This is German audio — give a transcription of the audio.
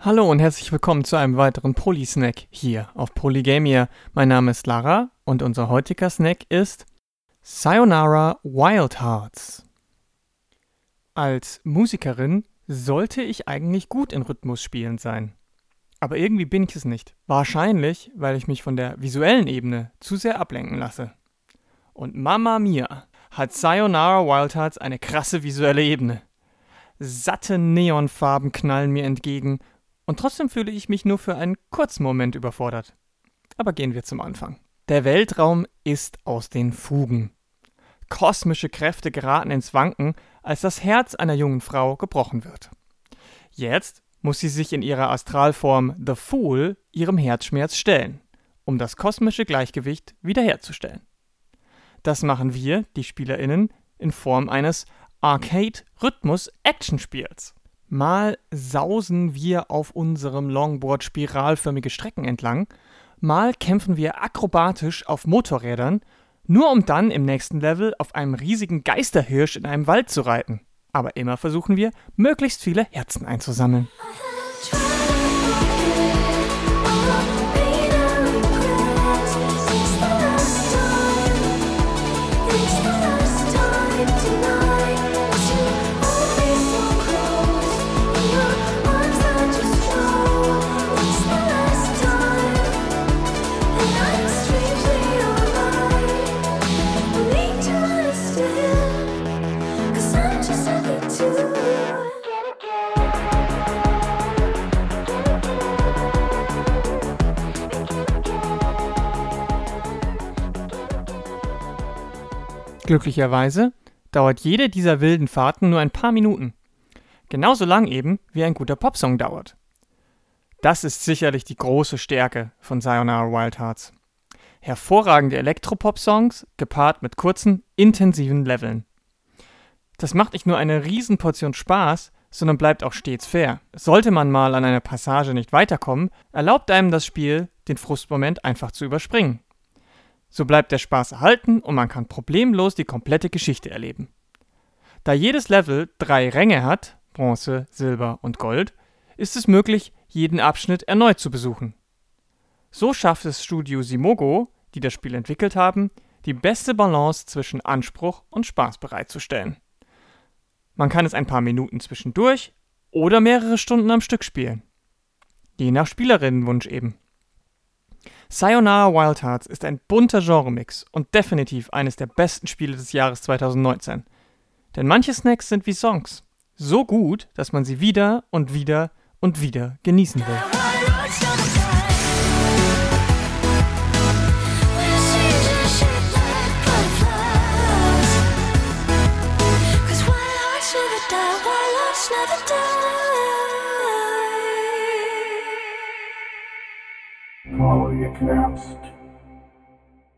Hallo und herzlich willkommen zu einem weiteren Polysnack hier auf Polygamia. Mein Name ist Lara und unser heutiger Snack ist Sayonara Wild Hearts. Als Musikerin sollte ich eigentlich gut in Rhythmusspielen sein. Aber irgendwie bin ich es nicht. Wahrscheinlich, weil ich mich von der visuellen Ebene zu sehr ablenken lasse. Und Mama Mia hat Sayonara Wild Hearts eine krasse visuelle Ebene. Satte Neonfarben knallen mir entgegen und trotzdem fühle ich mich nur für einen kurzen Moment überfordert. Aber gehen wir zum Anfang. Der Weltraum ist aus den Fugen. Kosmische Kräfte geraten ins Wanken, als das Herz einer jungen Frau gebrochen wird. Jetzt muss sie sich in ihrer Astralform The Fool ihrem Herzschmerz stellen, um das kosmische Gleichgewicht wiederherzustellen. Das machen wir, die SpielerInnen, in Form eines Arcade-Rhythmus-Action-Spiels. Mal sausen wir auf unserem Longboard spiralförmige Strecken entlang, mal kämpfen wir akrobatisch auf Motorrädern, nur um dann im nächsten Level auf einem riesigen Geisterhirsch in einem Wald zu reiten. Aber immer versuchen wir, möglichst viele Herzen einzusammeln. Glücklicherweise dauert jede dieser wilden Fahrten nur ein paar Minuten. Genauso lang eben, wie ein guter Popsong dauert. Das ist sicherlich die große Stärke von Sayonara Wild Hearts. Hervorragende Elektropop-Songs gepaart mit kurzen, intensiven Leveln. Das macht nicht nur eine Riesenportion Spaß, sondern bleibt auch stets fair. Sollte man mal an einer Passage nicht weiterkommen, erlaubt einem das Spiel, den Frustmoment einfach zu überspringen. So bleibt der Spaß erhalten und man kann problemlos die komplette Geschichte erleben. Da jedes Level drei Ränge hat, Bronze, Silber und Gold, ist es möglich, jeden Abschnitt erneut zu besuchen. So schafft es Studio Simogo, die das Spiel entwickelt haben, die beste Balance zwischen Anspruch und Spaß bereitzustellen. Man kann es ein paar Minuten zwischendurch oder mehrere Stunden am Stück spielen. Je nach Spielerinnenwunsch eben. Sayonara Wild Hearts ist ein bunter Genremix und definitiv eines der besten Spiele des Jahres 2019. Denn manche Snacks sind wie Songs. So gut, dass man sie wieder und wieder und wieder genießen will. die. Why loves never die. Molly collapsed.